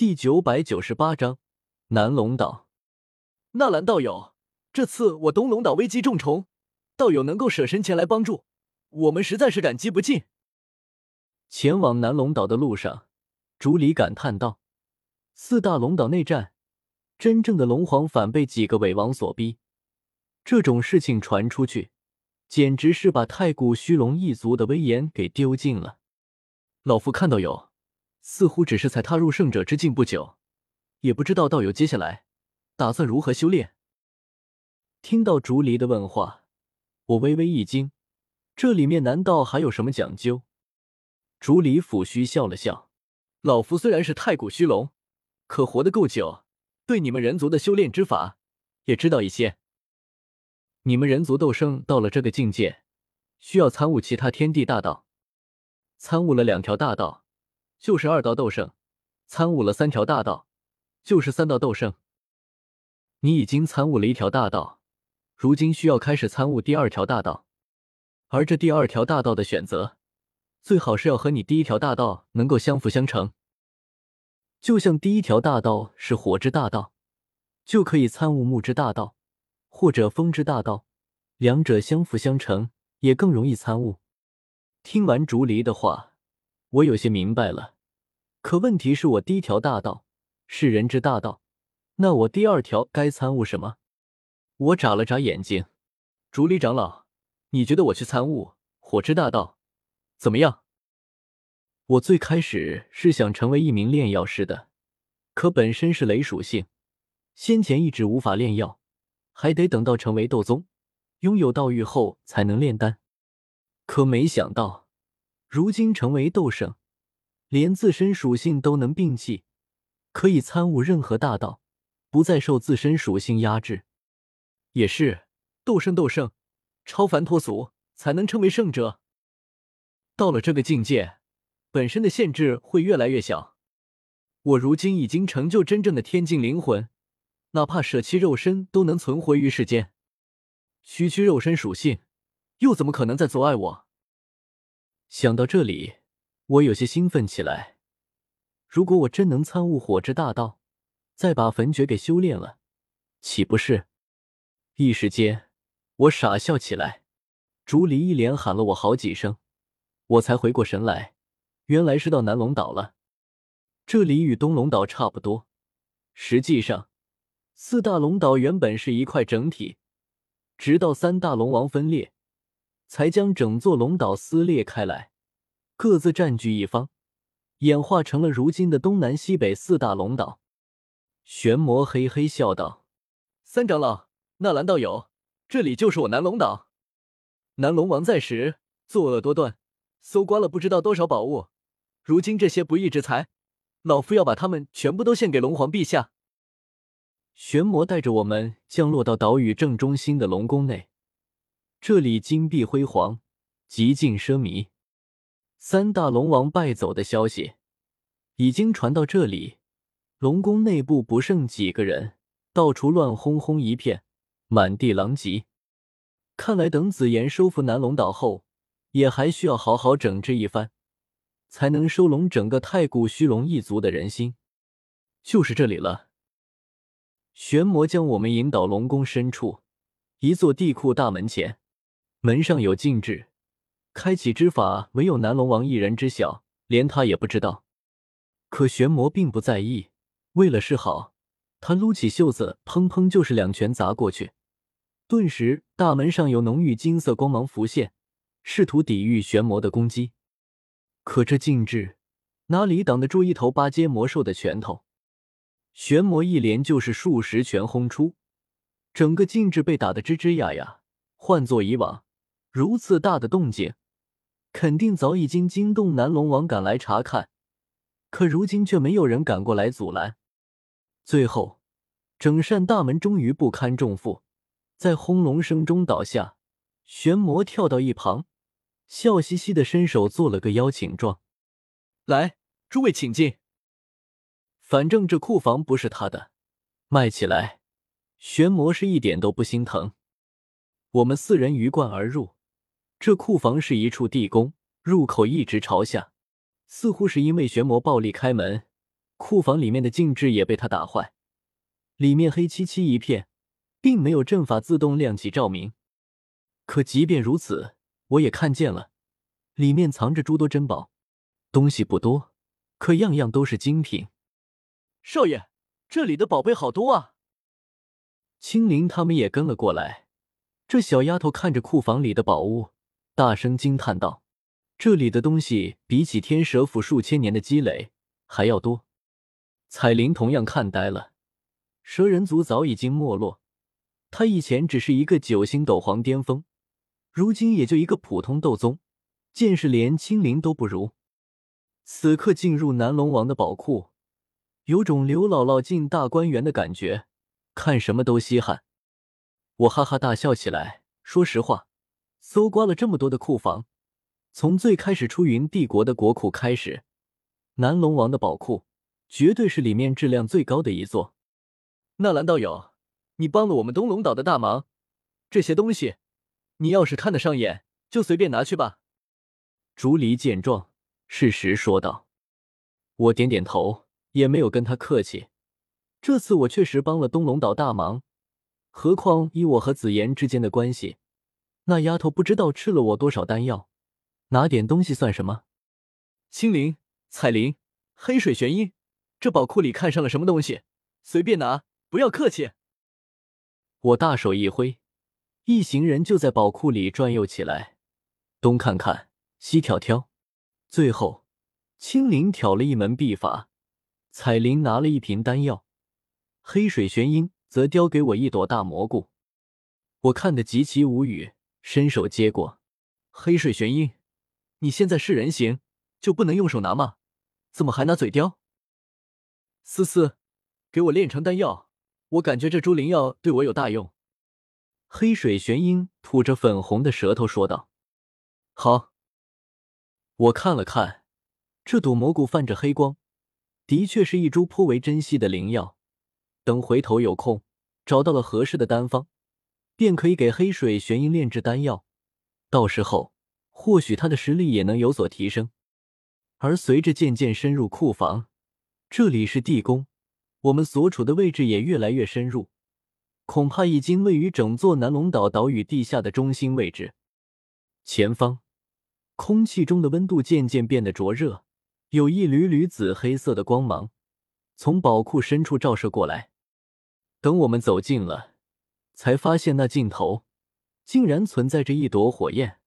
第九百九十八章南龙岛。纳兰道友，这次我东龙岛危机重重，道友能够舍身前来帮助，我们实在是感激不尽。前往南龙岛的路上，竹里感叹道：“四大龙岛内战，真正的龙皇反被几个伪王所逼，这种事情传出去，简直是把太古虚龙一族的威严给丢尽了。”老夫看到有。似乎只是才踏入圣者之境不久，也不知道道友接下来打算如何修炼。听到竹离的问话，我微微一惊，这里面难道还有什么讲究？竹离抚须笑了笑：“老夫虽然是太古虚龙，可活得够久，对你们人族的修炼之法也知道一些。你们人族斗圣到了这个境界，需要参悟其他天地大道，参悟了两条大道。”就是二道斗圣，参悟了三条大道，就是三道斗圣。你已经参悟了一条大道，如今需要开始参悟第二条大道。而这第二条大道的选择，最好是要和你第一条大道能够相辅相成。就像第一条大道是火之大道，就可以参悟木之大道，或者风之大道，两者相辅相成，也更容易参悟。听完竹离的话。我有些明白了，可问题是我第一条大道是人之大道，那我第二条该参悟什么？我眨了眨眼睛，竹里长老，你觉得我去参悟火之大道怎么样？我最开始是想成为一名炼药师的，可本身是雷属性，先前一直无法炼药，还得等到成为斗宗，拥有道域后才能炼丹。可没想到。如今成为斗圣，连自身属性都能摒弃，可以参悟任何大道，不再受自身属性压制。也是斗圣，斗圣超凡脱俗，才能称为圣者。到了这个境界，本身的限制会越来越小。我如今已经成就真正的天境灵魂，哪怕舍弃肉身都能存活于世间。区区肉身属性，又怎么可能再阻碍我？想到这里，我有些兴奋起来。如果我真能参悟火之大道，再把焚诀给修炼了，岂不是？一时间，我傻笑起来。竹离一连喊了我好几声，我才回过神来，原来是到南龙岛了。这里与东龙岛差不多。实际上，四大龙岛原本是一块整体，直到三大龙王分裂。才将整座龙岛撕裂开来，各自占据一方，演化成了如今的东南西北四大龙岛。玄魔嘿嘿笑道：“三长老，纳兰道友，这里就是我南龙岛。南龙王在时作恶多端，搜刮了不知道多少宝物，如今这些不义之财，老夫要把他们全部都献给龙皇陛下。”玄魔带着我们降落到岛屿正中心的龙宫内。这里金碧辉煌，极尽奢靡。三大龙王败走的消息已经传到这里，龙宫内部不剩几个人，到处乱哄哄一片，满地狼藉。看来等紫妍收复南龙岛后，也还需要好好整治一番，才能收拢整个太古虚龙一族的人心。就是这里了。玄魔将我们引导龙宫深处一座地库大门前。门上有禁制，开启之法唯有南龙王一人知晓，连他也不知道。可玄魔并不在意，为了示好，他撸起袖子，砰砰就是两拳砸过去。顿时，大门上有浓郁金色光芒浮现，试图抵御玄魔的攻击。可这禁制哪里挡得住一头八阶魔兽的拳头？玄魔一连就是数十拳轰出，整个禁制被打得吱吱呀呀。换做以往。如此大的动静，肯定早已经惊动南龙王赶来查看，可如今却没有人赶过来阻拦。最后，整扇大门终于不堪重负，在轰隆声中倒下。玄魔跳到一旁，笑嘻嘻的伸手做了个邀请状：“来，诸位请进。反正这库房不是他的，卖起来，玄魔是一点都不心疼。”我们四人鱼贯而入。这库房是一处地宫，入口一直朝下，似乎是因为玄魔暴力开门，库房里面的禁制也被他打坏，里面黑漆漆一片，并没有阵法自动亮起照明。可即便如此，我也看见了，里面藏着诸多珍宝，东西不多，可样样都是精品。少爷，这里的宝贝好多啊！青灵他们也跟了过来。这小丫头看着库房里的宝物，大声惊叹道：“这里的东西比起天蛇府数千年的积累还要多。”彩铃同样看呆了。蛇人族早已经没落，他以前只是一个九星斗皇巅峰，如今也就一个普通斗宗，见识连青灵都不如。此刻进入南龙王的宝库，有种刘姥姥进大观园的感觉，看什么都稀罕。我哈哈大笑起来。说实话，搜刮了这么多的库房，从最开始出云帝国的国库开始，南龙王的宝库绝对是里面质量最高的一座。纳兰道友，你帮了我们东龙岛的大忙，这些东西，你要是看得上眼，就随便拿去吧。竹离见状，适时说道。我点点头，也没有跟他客气。这次我确实帮了东龙岛大忙。何况以我和紫妍之间的关系，那丫头不知道吃了我多少丹药，拿点东西算什么？青灵、彩铃、黑水玄音，这宝库里看上了什么东西，随便拿，不要客气。我大手一挥，一行人就在宝库里转悠起来，东看看，西挑挑，最后，青灵挑了一门秘法，彩铃拿了一瓶丹药，黑水玄音。则叼给我一朵大蘑菇，我看得极其无语，伸手接过。黑水玄音，你现在是人形，就不能用手拿吗？怎么还拿嘴叼？思思，给我炼成丹药，我感觉这猪灵药对我有大用。黑水玄音吐着粉红的舌头说道：“好。”我看了看，这朵蘑菇泛着黑光，的确是一株颇为珍稀的灵药。等回头有空，找到了合适的丹方，便可以给黑水玄音炼制丹药。到时候，或许他的实力也能有所提升。而随着渐渐深入库房，这里是地宫，我们所处的位置也越来越深入，恐怕已经位于整座南龙岛岛屿地下的中心位置。前方，空气中的温度渐渐变得灼热，有一缕缕紫黑色的光芒从宝库深处照射过来。等我们走近了，才发现那尽头竟然存在着一朵火焰。